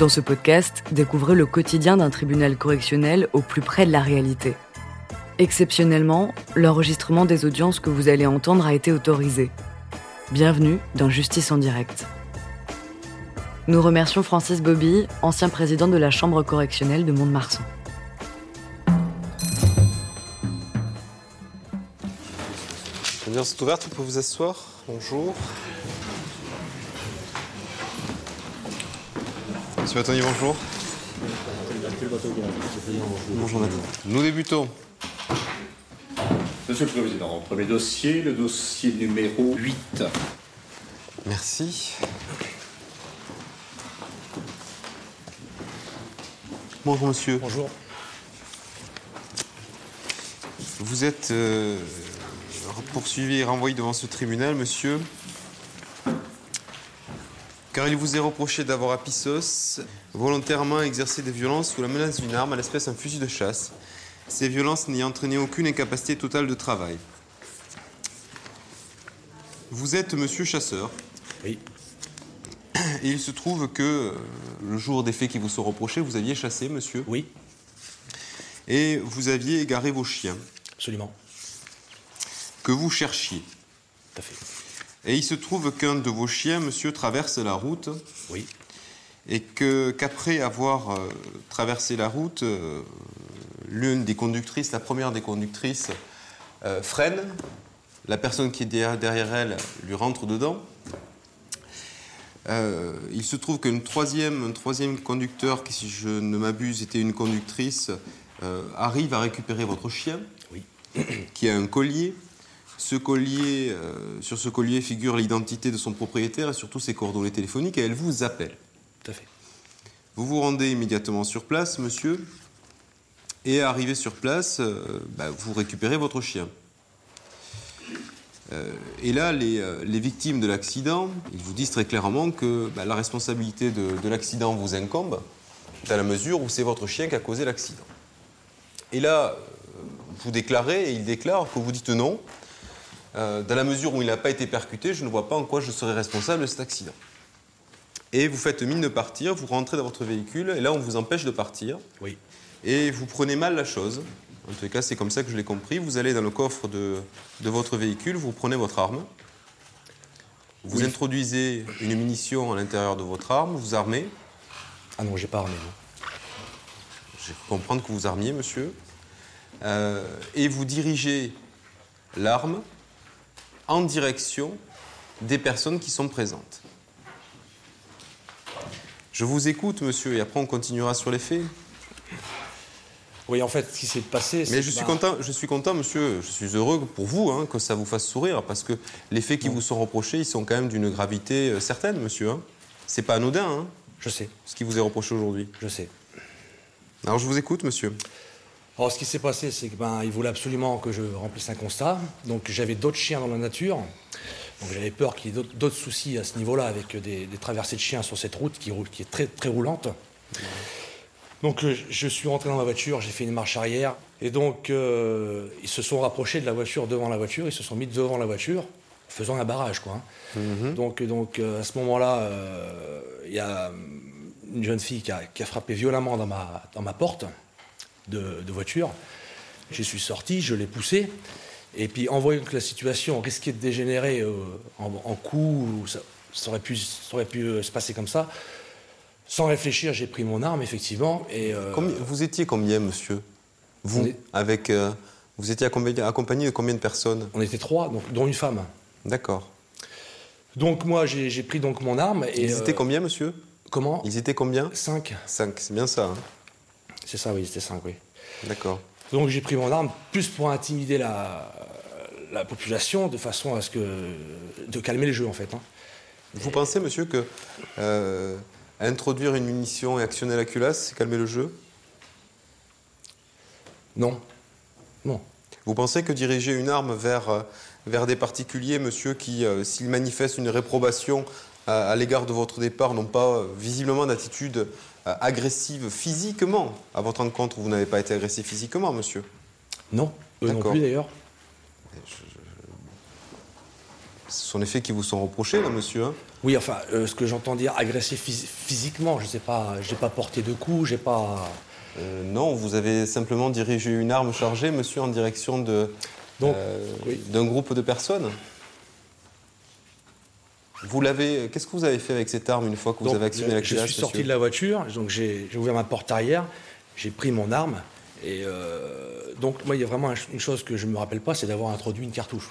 Dans ce podcast, découvrez le quotidien d'un tribunal correctionnel au plus près de la réalité. Exceptionnellement, l'enregistrement des audiences que vous allez entendre a été autorisé. Bienvenue dans Justice en direct. Nous remercions Francis Bobby, ancien président de la Chambre correctionnelle de Mont-de-Marsan. Vous pouvez vous asseoir. Bonjour. Monsieur Batoni, bonjour. Bonjour, madame. Nous débutons. Monsieur le Président, premier dossier, le dossier numéro 8. Merci. Bonjour, monsieur. Bonjour. Vous êtes euh, poursuivi et renvoyé devant ce tribunal, monsieur, car il vous est reproché d'avoir à Pissos volontairement exercé des violences sous la menace d'une arme, à l'espèce d'un fusil de chasse. Ces violences n'ayant entraîné aucune incapacité totale de travail. Vous êtes monsieur chasseur. Oui. Et il se trouve que euh, le jour des faits qui vous sont reprochés, vous aviez chassé, monsieur. Oui, Et vous aviez égaré vos chiens, absolument. que vous cherchiez. Tout à fait. Et il se trouve qu'un de vos chiens, monsieur, traverse la route Oui. et que qu'après avoir euh, traversé la route, euh, l'une des conductrices, la première des conductrices, euh, freine. La personne qui est derrière, derrière elle lui rentre dedans. Il se trouve qu'un troisième, un troisième conducteur, qui si je ne m'abuse était une conductrice, arrive à récupérer votre chien, Oui. qui a un collier. Ce collier, euh, sur ce collier figure l'identité de son propriétaire et surtout ses coordonnées téléphoniques et elle vous appelle. Tout à fait. Vous vous rendez immédiatement sur place, monsieur, et arrivé sur place, euh, bah, vous récupérez votre chien. Euh, et là, les, les victimes de l'accident, ils vous disent très clairement que bah, la responsabilité de, de l'accident vous incombe, dans la mesure où c'est votre chien qui a causé l'accident. Et là, vous déclarez, et il déclare que vous dites non, euh, dans la mesure où il n'a pas été percuté, je ne vois pas en quoi je serais responsable de cet accident. Et vous faites mine de partir, vous rentrez dans votre véhicule, et là, on vous empêche de partir. Oui. Et vous prenez mal la chose. En tout cas, c'est comme ça que je l'ai compris. Vous allez dans le coffre de, de votre véhicule, vous prenez votre arme. Vous Oui. introduisez une munition à l'intérieur de votre arme, vous armez. Ah non, j'ai pas armé. non. Je comprends que vous armiez, monsieur. Euh, et vous dirigez l'arme en direction des personnes qui sont présentes. Je vous écoute, monsieur, et après on continuera sur les faits. Oui, en fait, ce qui s'est passé, Mais je suis, ben, content, je suis content, monsieur, je suis heureux pour vous hein, que ça vous fasse sourire, parce que les faits qui vous sont reprochés, ils sont quand même d'une gravité euh, certaine, monsieur. hein. C'est pas anodin, hein, Je sais, ce qui vous est reproché aujourd'hui. je sais. Alors je vous écoute, monsieur. Alors, ce qui s'est passé, c'est que ben, il voulait absolument que je remplisse un constat. Donc, j'avais d'autres chiens dans la nature. Donc, j'avais peur qu'il y ait d'autres- soucis à ce niveau-là avec des, des traversées de chiens sur cette route qui, roule, qui est très, très roulante. Donc, euh, je suis rentré dans ma voiture, j'ai fait une marche arrière. Et donc, euh, ils se sont rapprochés de la voiture devant la voiture. Ils se sont mis devant la voiture, faisant un barrage, quoi. hein. Donc, donc euh, à ce moment-là, euh, il y a une jeune fille qui a, qui a frappé violemment dans ma, dans ma porte de, de voiture. Je suis sorti, je l'ai poussé. Et puis, en voyant que la situation risquait de dégénérer euh, en, en coup, ça, ça aurait pu, ça aurait pu euh, se passer comme ça, sans réfléchir, j'ai pris mon arme, effectivement. Et, euh, vous étiez combien, monsieur? Vous, est- avec, vous étiez accompagné, accompagné de combien de personnes? On était trois, donc, dont une femme. D'accord. Donc, moi, j'ai pris donc mon arme. Et, Ils étaient combien, monsieur? Comment? Ils étaient combien? Cinq. Cinq, c'est bien ça. hein C'est ça, oui, c'était cinq, oui. D'accord. Donc j'ai pris mon arme plus pour intimider la, la population de façon à ce que de calmer le jeu en fait. hein. Vous pensez, monsieur, que euh, introduire une munition et actionner la culasse, c'est calmer le jeu? Non, non, Vous pensez que diriger une arme vers, euh, vers des particuliers, monsieur, qui, euh, s'ils manifestent une réprobation à, à l'égard de votre départ, n'ont pas euh, visiblement d'attitude agressive physiquement À votre encontre, vous n'avez pas été agressif physiquement, monsieur non, eux non plus d'ailleurs. Ce sont les faits qui vous sont reprochés, là, monsieur hein Oui, enfin, euh, ce que j'entends dire, agresser phys- physiquement, je sais pas, j'ai pas porté de coups, j'ai pas. Euh, Non, vous avez simplement dirigé une arme chargée, monsieur, en direction de, Donc, euh, oui. d'un groupe de personnes. Vous l'avez. Qu'est-ce que vous avez fait avec cette arme une fois que vous Donc, avez actionné je- la Je culasse, suis sorti monsieur de la voiture, donc j'ai ouvert ma porte arrière, j'ai pris mon arme, et euh, donc moi, il y a vraiment un- une chose que je me rappelle pas, c'est d'avoir introduit une cartouche.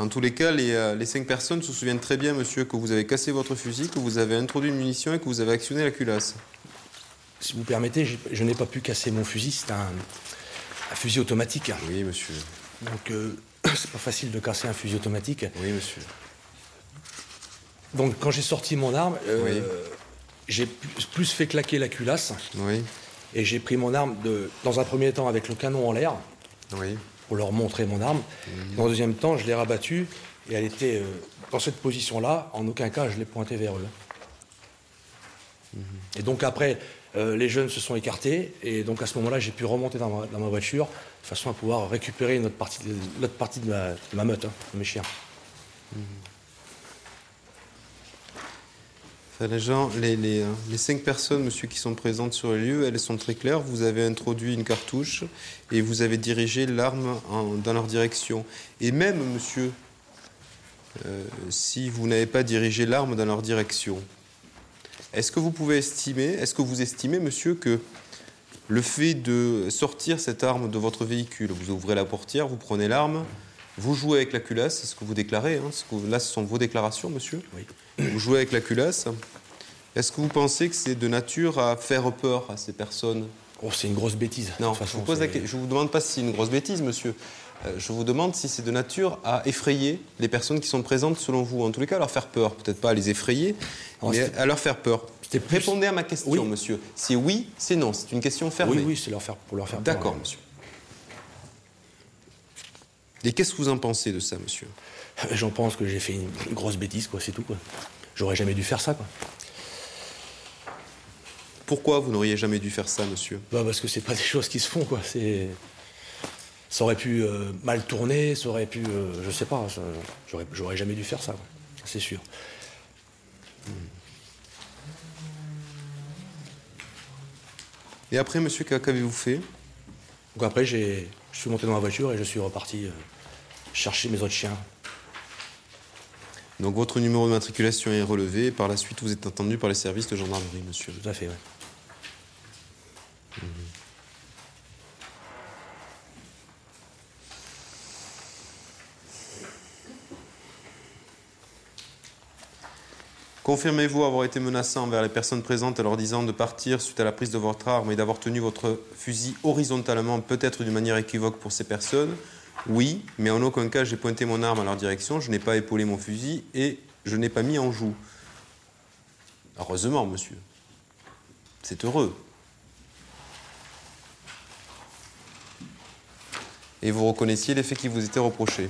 En tous les cas, les, euh, les cinq personnes se souviennent très bien, monsieur, que vous avez cassé votre fusil, que vous avez introduit une munition et que vous avez actionné la culasse. Si vous permettez, je n'ai pas pu casser mon fusil, c'est un, un fusil automatique. Oui, monsieur. Donc euh, c'est pas facile de casser un fusil automatique. Oui, monsieur. Donc quand j'ai sorti mon arme, euh, Oui. j'ai plus, fait claquer la culasse Oui, et j'ai pris mon arme de, dans un premier temps avec le canon en l'air oui. pour leur montrer mon arme. Dans un deuxième temps, je l'ai rabattue et elle était euh, dans cette position-là. En aucun cas, je l'ai pointée vers eux. Et donc après, euh, les jeunes se sont écartés et donc à ce moment-là, j'ai pu remonter dans ma, dans ma voiture de façon à pouvoir récupérer une autre partie de, l'autre partie de ma, de ma meute, hein, de mes chiens. Enfin, les, gens, les, les, euh, les cinq personnes, monsieur, qui sont présentes sur le lieu, elles sont très claires. Vous avez introduit une cartouche et vous avez dirigé l'arme dans leur direction. Et même, monsieur, euh, si vous n'avez pas dirigé l'arme dans leur direction, est-ce que vous pouvez estimer, est-ce que vous estimez, monsieur, que le fait de sortir cette arme de votre véhicule, vous ouvrez la portière, vous prenez l'arme, vous jouez avec la culasse, c'est ce que vous déclarez, hein, ce que- là ce sont vos déclarations, monsieur. Oui. Vous jouez avec la culasse. Est-ce que vous pensez que c'est de nature à faire peur à ces personnes? Oh, c'est une grosse bêtise. Non, de toute je vous pose la c'est- que- je vous demande pas si c'est une grosse bêtise, monsieur. Euh, je vous demande si c'est de nature à effrayer les personnes qui sont présentes selon vous. En tous les cas, à leur faire peur. Peut-être pas à les effrayer, Oh, mais à leur faire peur. plus- Répondez à ma question, Oui. monsieur. Si oui, c'est non. C'est une question fermée. Oui, oui, c'est leur faire, pour leur faire peur. D'accord, monsieur. Et qu'est-ce que vous en pensez de ça, monsieur J'en pense que j'ai fait une, grosse bêtise, quoi, c'est tout, quoi. J'aurais jamais dû faire ça, quoi. Pourquoi vous n'auriez jamais dû faire ça, monsieur Bah, parce que c'est pas des choses qui se font, quoi. C'est... Ça aurait pu euh, mal tourner, ça aurait pu... euh, je sais pas, ça- j'aurais, j'aurais jamais dû faire ça, quoi. C'est sûr. Et après, monsieur, qu'a- qu'avez-vous fait Donc après, je suis monté dans ma voiture et je suis reparti euh, chercher mes autres chiens. Donc votre numéro de matriculation est relevé. Par la suite, vous êtes attendu par les services de gendarmerie, monsieur. Tout à fait, ouais. Confirmez-vous avoir été menaçant envers les personnes présentes en leur disant de partir suite à la prise de votre arme et d'avoir tenu votre fusil horizontalement, peut-être d'une manière équivoque pour ces personnes? Oui, mais en aucun cas j'ai pointé mon arme à leur direction, je n'ai pas épaulé mon fusil et je n'ai pas mis en joue. Heureusement, monsieur. C'est heureux. Et vous reconnaissiez les faits qui vous étaient reprochés?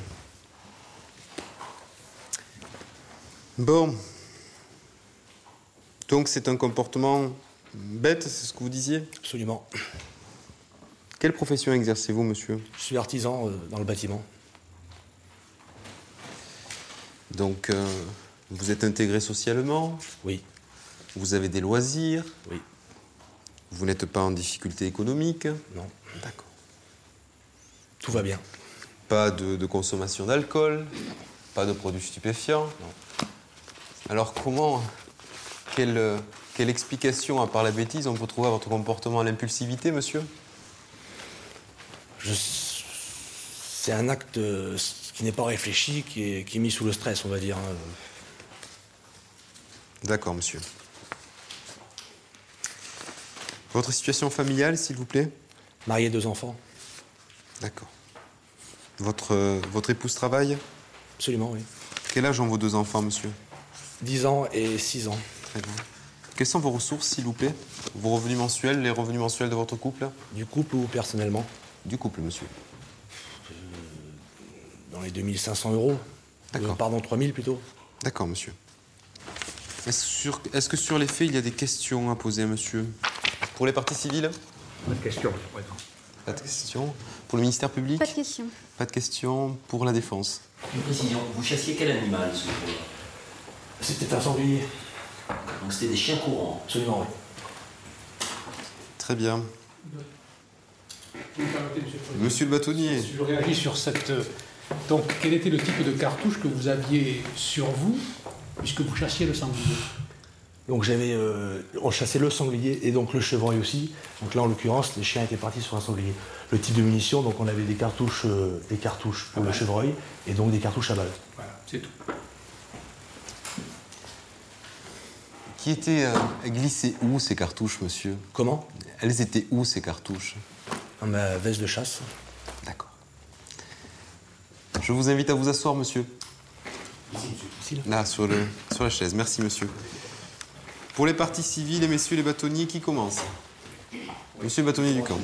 Bon. Donc c'est un comportement bête, c'est ce que vous disiez? Absolument. Quelle profession exercez-vous, monsieur? Je suis artisan euh, dans le bâtiment. Donc euh, vous êtes intégré socialement, Oui, vous avez des loisirs, oui, vous n'êtes pas en difficulté économique? non. D'accord. Tout va bien. Pas de, de consommation d'alcool, pas de produits stupéfiants? Non. Alors comment, quelle, euh, quelle explication, à part la bêtise, on peut trouver à votre comportement à l'impulsivité, monsieur? Je- C'est un acte euh, qui n'est pas réfléchi, qui est, qui est mis sous le stress, on va dire. hein. D'accord, monsieur. Votre situation familiale, s'il vous plaît? Marié, deux enfants D'accord. Votre, euh, votre épouse travaille? Absolument, oui. Quel âge ont vos deux enfants, monsieur? 10 ans et 6 ans. Très bien. Quelles sont vos ressources, s'il vous plaît? Vos revenus mensuels, les revenus mensuels de votre couple? Du couple ou personnellement? Du couple, monsieur. Dans les 2500 euros. D'accord. Euh, pardon, 3000 plutôt. D'accord, monsieur. Est-ce sur- est-ce que sur les faits, il y a des questions à poser, monsieur? Pour les parties civiles? Pas de question, Monsieur le Président. Pas de questions. Pour le ministère public? Pas de question. Pas de questions. Pour la défense? Une précision, vous chassiez quel animal ce jour-là? C'était un sanglier. Donc c'était des chiens courants. Absolument, oui. Très bien. Monsieur le bâtonnier, Je réagis sur cette. euh, Donc, quel était le type de cartouche que vous aviez sur vous, puisque vous chassiez le sanglier? Donc j'avais, euh, on chassait le sanglier et donc le chevreuil aussi. Donc là, en l'occurrence, les chiens étaient partis sur un sanglier. Le type de munition, donc on avait des cartouches, euh, des cartouches pour le chevreuil et donc des cartouches à balles. Voilà, c'est tout. Qui étaient euh, glissées où ces cartouches, monsieur? Comment? Elles étaient où ces cartouches? Dans ma veste de chasse. D'accord. Je vous invite à vous asseoir, monsieur. Ici, là. Là, sur, le, sur la chaise. Merci, monsieur. Pour les parties civiles et messieurs les bâtonniers, qui commence Monsieur le bâtonnier du camp.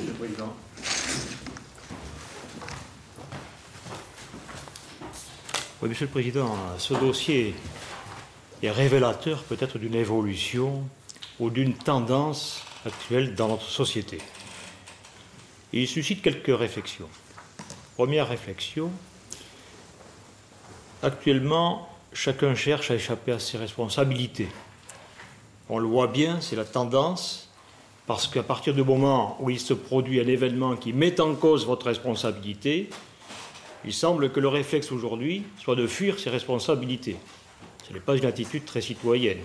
Oui, Monsieur le Président, ce dossier est révélateur peut-être d'une évolution ou d'une tendance actuelle dans notre société. Il suscite quelques réflexions. Première réflexion, actuellement, chacun cherche à échapper à ses responsabilités. On le voit bien, c'est la tendance, parce qu'à partir du moment où il se produit un événement qui met en cause votre responsabilité, il semble que le réflexe aujourd'hui soit de fuir ses responsabilités. Ce n'est pas une attitude très citoyenne.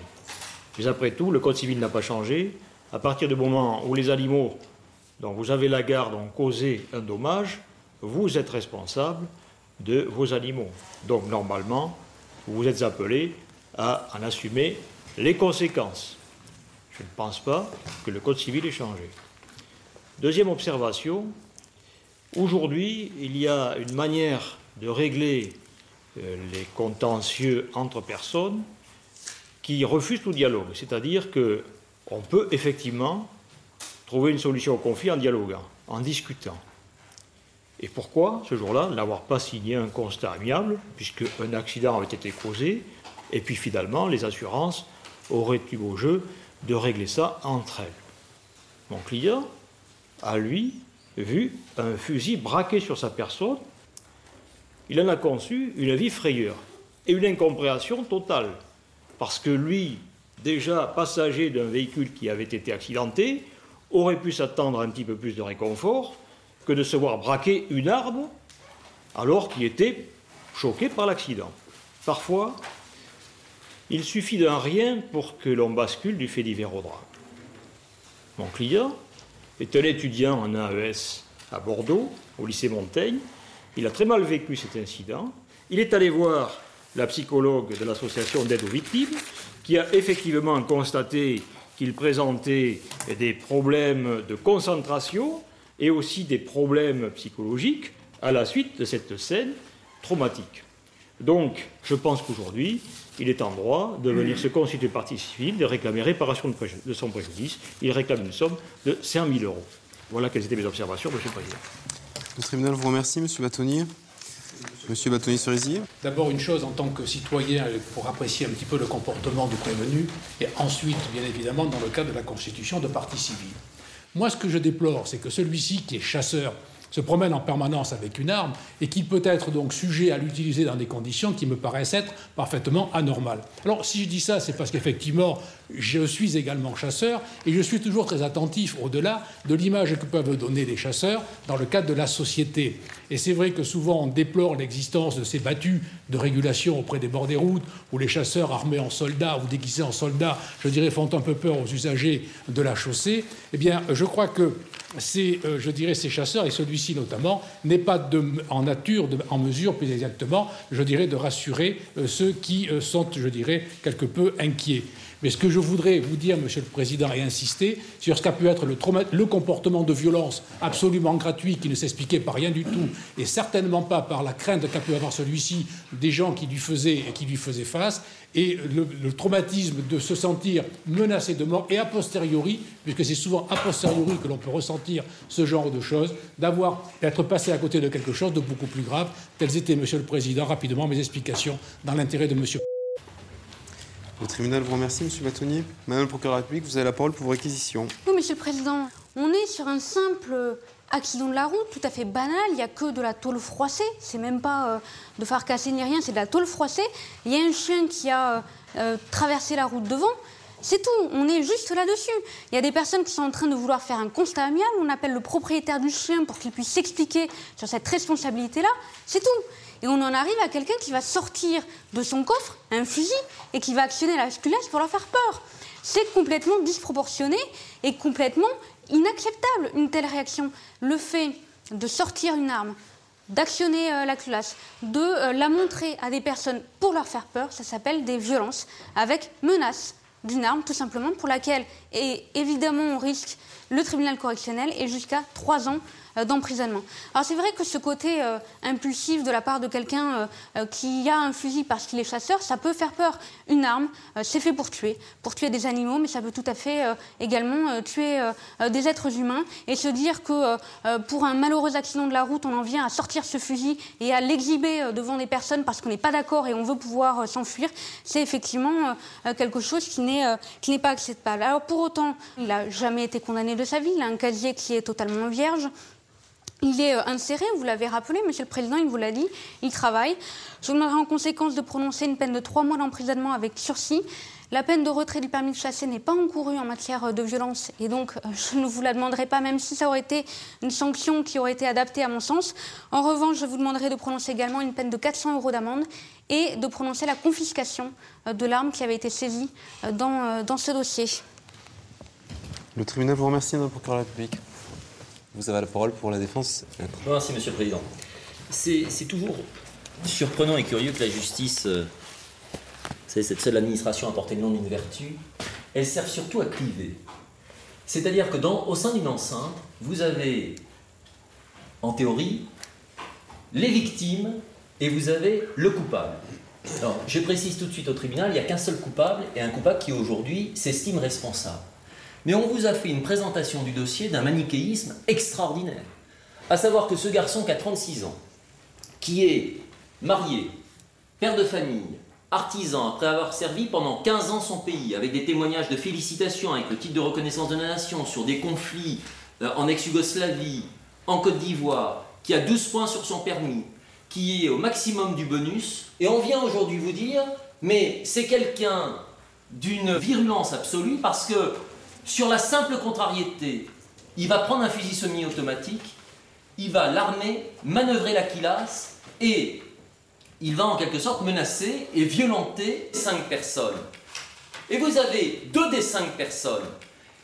Mais après tout, le Code civil n'a pas changé. À partir du moment où les animaux dont vous avez la garde ont causé un dommage, vous êtes responsable de vos animaux. Donc normalement, vous êtes appelé à en assumer les conséquences. Je ne pense pas que le Code civil ait changé. Deuxième observation, Aujourd'hui, il y a une manière de régler les contentieux entre personnes qui refuse tout dialogue. C'est-à-dire que on peut effectivement trouver une solution au conflit en dialoguant, en discutant. Et pourquoi, ce jour-là, n'avoir pas signé un constat amiable, puisque un accident avait été causé, et puis finalement, les assurances auraient eu au jeu de régler ça entre elles. Mon client, à lui, vu un fusil braqué sur sa personne, il en a conçu une vie frayeur et une incompréhension totale. Parce que lui, déjà passager d'un véhicule qui avait été accidenté, aurait pu s'attendre un petit peu plus de réconfort que de se voir braquer une arme alors qu'il était choqué par l'accident. Parfois, il suffit d'un rien pour que l'on bascule du fait divers au. Mon client est un étudiant en AES à Bordeaux, au lycée Montaigne. Il a très mal vécu cet incident. Il est allé voir la psychologue de l'association d'aide aux victimes, qui a effectivement constaté qu'il présentait des problèmes de concentration et aussi des problèmes psychologiques à la suite de cette scène traumatique. Donc, je pense qu'aujourd'hui, il est en droit de venir se constituer partie civile, de réclamer réparation de, son préjudice. Il réclame une somme de 5 000 euros. Voilà quelles étaient mes observations, Monsieur le Président. Le tribunal vous remercie, monsieur Bâtonnier. Monsieur Bâtonnier-Cerisier. D'abord, une chose en tant que citoyen, pour apprécier un petit peu le comportement du prévenu, et ensuite, bien évidemment, dans le cadre de la constitution de partie civile. Moi, ce que je déplore, c'est que celui-ci, qui est chasseur, se promène en permanence avec une arme et qu'il peut être donc sujet à l'utiliser dans des conditions qui me paraissent être parfaitement anormales. Alors, si je dis ça, c'est parce qu'effectivement, je suis également chasseur et je suis toujours très attentif au-delà de l'image que peuvent donner les chasseurs dans le cadre de la société. Et c'est vrai que souvent on déplore l'existence de ces battues de régulation auprès des bords des routes où les chasseurs armés en soldats ou déguisés en soldats, je dirais, font un peu peur aux usagers de la chaussée. Eh bien, je crois que ces, euh, je dirais, ces chasseurs, et celui-ci notamment, n'est pas en nature, en mesure, plus exactement, je dirais, de rassurer euh, ceux qui euh, sont, je dirais, quelque peu inquiets. Mais ce que je voudrais vous dire, Monsieur le Président, et insister sur ce qu'a pu être le, comportement de violence absolument gratuit qui ne s'expliquait par rien du tout, et certainement pas par la crainte qu'a pu avoir celui-ci des gens qui lui faisaient, qui lui faisaient face, et le, le traumatisme de se sentir menacé de mort, et a posteriori, puisque c'est souvent a posteriori que l'on peut ressentir ce genre de choses, d'avoir d'être passé à côté de quelque chose de beaucoup plus grave. Telles étaient, Monsieur le Président, rapidement mes explications dans l'intérêt de Monsieur. Le tribunal vous remercie, monsieur Bâtonnier. Madame le procureur de la République, vous avez la parole pour vos réquisitions. Oui, Monsieur le Président, on est sur un simple accident de la route, tout à fait banal, il n'y a que de la tôle froissée, c'est même pas euh, de phare cassé ni rien, c'est de la tôle froissée. Il y a un chien qui a euh, euh, traversé la route devant, c'est tout, on est juste là-dessus. Il y a des personnes qui sont en train de vouloir faire un constat amiable, on appelle le propriétaire du chien pour qu'il puisse s'expliquer sur cette responsabilité-là, c'est tout. Et on en arrive à quelqu'un qui va sortir de son coffre un fusil et qui va actionner la culasse pour leur faire peur. C'est complètement disproportionné et complètement inacceptable une telle réaction. Le fait de sortir une arme, d'actionner euh, la culasse, de euh, la montrer à des personnes pour leur faire peur, ça s'appelle des violences avec menace d'une arme tout simplement pour laquelle évidemment on risque le tribunal correctionnel et jusqu'à trois ans d'emprisonnement. Alors c'est vrai que ce côté euh, impulsif de la part de quelqu'un euh, qui a un fusil parce qu'il est chasseur, ça peut faire peur. Une arme, c'est fait pour tuer, pour tuer des animaux, mais ça peut tout à fait également tuer des êtres humains. Et se dire que pour un malheureux accident de la route, on en vient à sortir ce fusil et à l'exhiber devant des personnes parce qu'on n'est pas d'accord et on veut pouvoir s'enfuir, c'est effectivement quelque chose qui n'est pas acceptable. Alors pour autant, il n'a jamais été condamné de sa vie, il a un casier qui est totalement vierge. Il est euh, inséré, vous l'avez rappelé, Monsieur le Président, il vous l'a dit, il travaille. Je vous demanderai en conséquence de prononcer une peine de trois mois d'emprisonnement avec sursis. La peine de retrait du permis de chasser n'est pas encourue en matière euh, de violence et donc euh, je ne vous la demanderai pas, même si ça aurait été une sanction qui aurait été adaptée à mon sens. En revanche, je vous demanderai de prononcer également une peine de 400 euros d'amende et de prononcer la confiscation de l'arme qui avait été saisie dans, ce dossier. Le tribunal vous remercie, Madame la République. Vous avez la parole pour la défense. Merci, Monsieur le Président. C'est toujours surprenant et curieux que la justice, euh, cette seule administration à porter le nom d'une vertu, elle sert surtout à cliver. C'est-à-dire que dans, au sein d'une enceinte, vous avez, en théorie, les victimes et vous avez le coupable. Alors, je précise tout de suite au tribunal, il n'y a qu'un seul coupable et un coupable qui aujourd'hui s'estime responsable. Mais on vous a fait une présentation du dossier d'un manichéisme extraordinaire. À savoir que ce garçon qui a 36 ans, qui est marié, père de famille, artisan, après avoir servi pendant 15 ans son pays, avec des témoignages de félicitations, avec le titre de reconnaissance de la nation, sur des conflits euh, en ex-Yougoslavie, en Côte d'Ivoire, qui a 12 points sur son permis, qui est au maximum du bonus, et on vient aujourd'hui vous dire, mais c'est quelqu'un d'une virulence absolue parce que sur la simple contrariété, il va prendre un fusil semi-automatique, il va l'armer, manœuvrer la quilasse et il va en quelque sorte menacer et violenter cinq personnes. Et vous avez deux des cinq personnes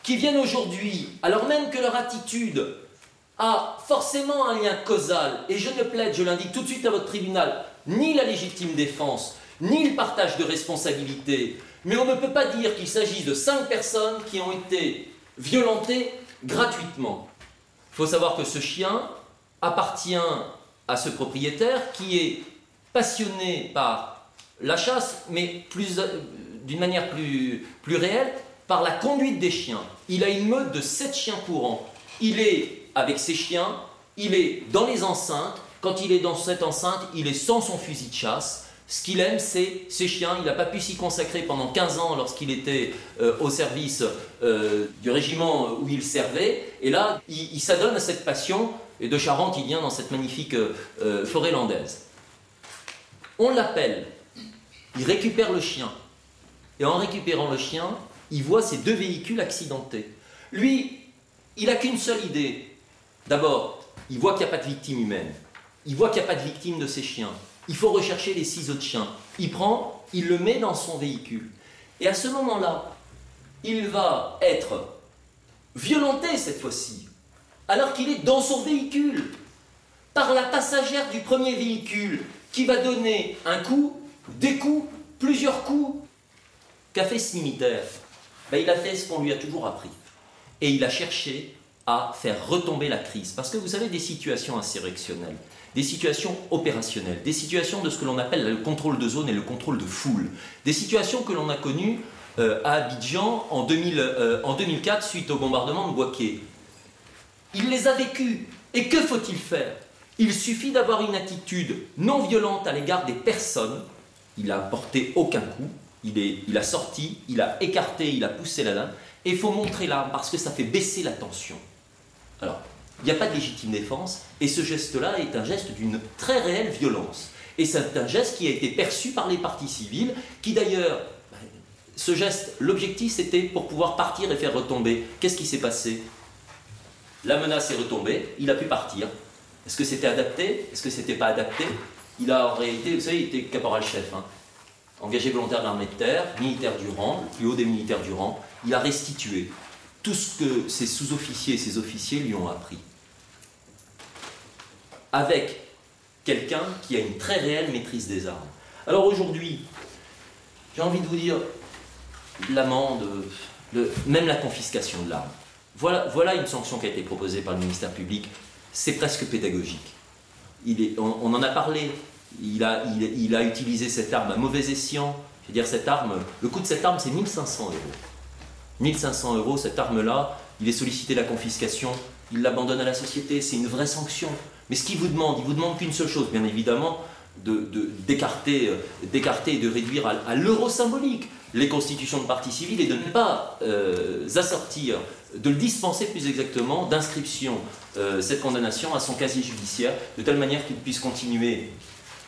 qui viennent aujourd'hui, alors même que leur attitude a forcément un lien causal, et je ne plaide, je l'indique tout de suite à votre tribunal, ni la légitime défense, ni le partage de responsabilité, mais on ne peut pas dire qu'il s'agit de cinq personnes qui ont été violentées gratuitement. Il faut savoir que ce chien appartient à ce propriétaire qui est passionné par la chasse, mais d'une manière plus, plus réelle, par la conduite des chiens. Il a une meute de sept chiens courants. Il est avec ses chiens, il est dans les enceintes. Quand il est dans cette enceinte, il est sans son fusil de chasse. Ce qu'il aime, c'est ses chiens. Il n'a pas pu s'y consacrer pendant 15 ans lorsqu'il était euh, au service euh, du régiment où il servait. Et là, il, s'adonne à cette passion. Et de Charente, il vient dans cette magnifique euh, forêt landaise. On l'appelle. Il récupère le chien. Et en récupérant le chien, il voit ces deux véhicules accidentés. Lui, il n'a qu'une seule idée. D'abord, il voit qu'il n'y a pas de victime humaine. Il voit qu'il n'y a pas de victime de ses chiens. Il faut rechercher les ciseaux de chien. Il prend, il le met dans son véhicule. Et à ce moment-là, il va être violenté cette fois-ci, alors qu'il est dans son véhicule, par la passagère du premier véhicule, qui va donner un coup, des coups, plusieurs coups. Qu'a fait ce ben, Il a fait ce qu'on lui a toujours appris. Et il a cherché à faire retomber la crise. Parce que vous savez, des situations insurrectionnelles, des situations opérationnelles, des situations de ce que l'on appelle le contrôle de zone et le contrôle de foule, des situations que l'on a connues euh, à Abidjan en, 2000, euh, 2004 suite au bombardement de Boaké. Il les a vécues. Et que faut-il faire? Il suffit d'avoir une attitude non violente à l'égard des personnes. Il n'a porté aucun coup. Il, est, il a sorti, il a écarté, il a poussé la lame. Et il faut montrer l'arme parce que ça fait baisser la tension. Alors, il n'y a pas de légitime défense, et ce geste-là est un geste d'une très réelle violence. Et c'est un geste qui a été perçu par les partis civils, qui d'ailleurs, ce geste, l'objectif c'était pour pouvoir partir et faire retomber. Qu'est-ce qui s'est passé? La menace est retombée, il a pu partir. Est-ce que c'était adapté? Est-ce que c'était pas adapté? Il a en réalité, vous savez, il était caporal-chef, hein. engagé volontaire de l'armée de terre, militaire du rang, le plus haut des militaires du rang. Il a restitué tout ce que ses sous-officiers et ses officiers lui ont appris. Avec quelqu'un qui a une très réelle maîtrise des armes. Alors aujourd'hui, j'ai envie de vous dire, l'amende, même la confiscation de l'arme. Voilà, voilà une sanction qui a été proposée par le ministère public. C'est presque pédagogique. On, en a parlé. Il a, il, a utilisé cette arme à mauvais escient. Je veux dire, cette arme, le coût de cette arme, c'est 1500 euros. 1500 euros, cette arme-là, il est sollicité la confiscation, il l'abandonne à la société, c'est une vraie sanction. Mais ce qu'il vous demande, il vous demande qu'une seule chose, bien évidemment, d'écarter de, de, et de réduire à, l'euro symbolique les constitutions de partis civils et de ne pas euh, assortir, de le dispenser plus exactement d'inscription euh, cette condamnation à son casier judiciaire, de telle manière qu'il puisse continuer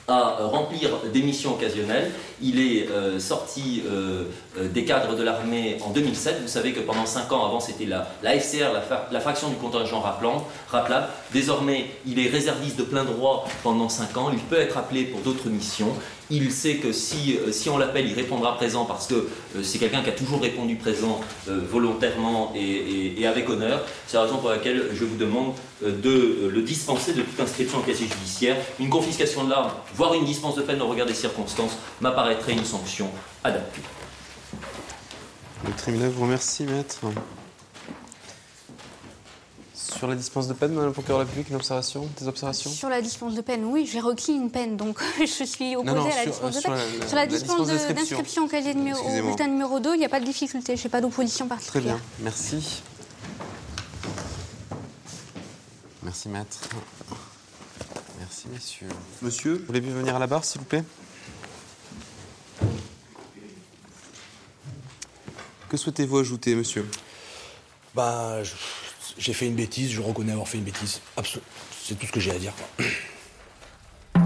à remplir des missions occasionnelles. Il est euh, sorti euh, euh, des cadres de l'armée en 2007. Vous savez que pendant 5 ans, avant c'était la, la FCR, la, fraction du contingent rappelable. Désormais, il est réserviste de plein droit pendant 5 ans. Il peut être appelé pour d'autres missions. Il sait que si, si on l'appelle, il répondra présent parce que c'est quelqu'un qui a toujours répondu présent volontairement et, et, avec honneur. C'est la raison pour laquelle je vous demande de le dispenser de toute inscription au casier judiciaire. Une confiscation de l'arme voire une dispense de peine au regard des circonstances, m'apparaîtrait une sanction adaptée. Le tribunal vous remercie, maître. Sur la dispense de peine, Madame le procureur de la République, une observation, des observations? Sur la dispense de peine, oui, j'ai requis une peine, donc je suis opposée à la dispense de peine. Sur la, dispense d'inscription au casier numéro, au bulletin numéro 2, il n'y a pas de difficulté, je n'ai pas d'opposition particulière. Très bien, merci. Merci, maître. Merci, messieurs. Monsieur, vous voulez bien venir à la barre, s'il vous plaît? Que souhaitez-vous ajouter, monsieur? Bah, j'ai fait une bêtise, je reconnais avoir fait une bêtise. C'est tout ce que j'ai à dire.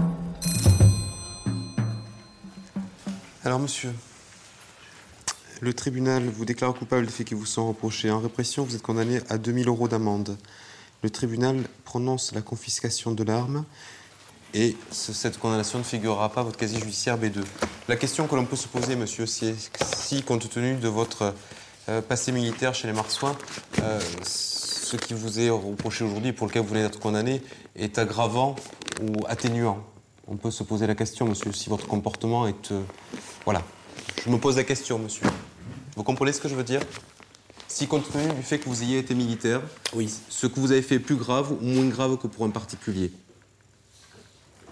Alors, monsieur, le tribunal vous déclare coupable des faits qui vous sont reprochés. En répression, vous êtes condamné à 2000 euros d'amende le tribunal prononce la confiscation de l'arme et cette condamnation ne figurera pas à votre casier judiciaire B2. La question que l'on peut se poser, monsieur, c'est si, compte tenu de votre euh, passé militaire chez les Marsouins, euh, ce qui vous est reproché aujourd'hui pour lequel vous venez d'être condamné est aggravant ou atténuant? On peut se poser la question, monsieur, si votre comportement est... Euh, voilà. Je me pose la question, monsieur. Vous comprenez ce que je veux dire? Si compte tenu du fait que vous ayez été militaire, oui. ce que vous avez fait est plus grave ou moins grave que pour un particulier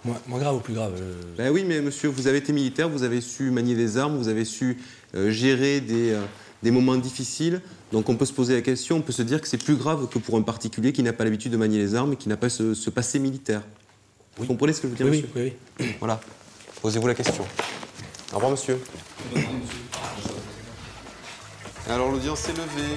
moins, grave ou plus grave euh Ben oui, mais monsieur, vous avez été militaire, vous avez su manier des armes, vous avez su euh, gérer des, euh, des, moments difficiles. Donc on peut se poser la question, on peut se dire que c'est plus grave que pour un particulier qui n'a pas l'habitude de manier les armes et qui n'a pas ce, passé militaire. Vous comprenez ce que je veux dire, oui, monsieur Oui, oui. Voilà. Posez-vous la question. Au revoir, monsieur. Alors l'audience est levée.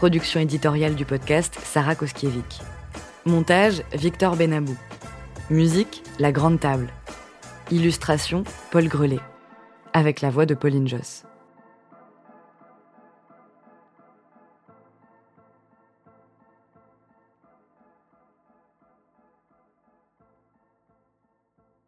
Production éditoriale du podcast Sarah Koskiewicz. Montage Victor Benabou. Musique La Grande Table. Illustration Paul Grelet. Avec la voix de Pauline Joss.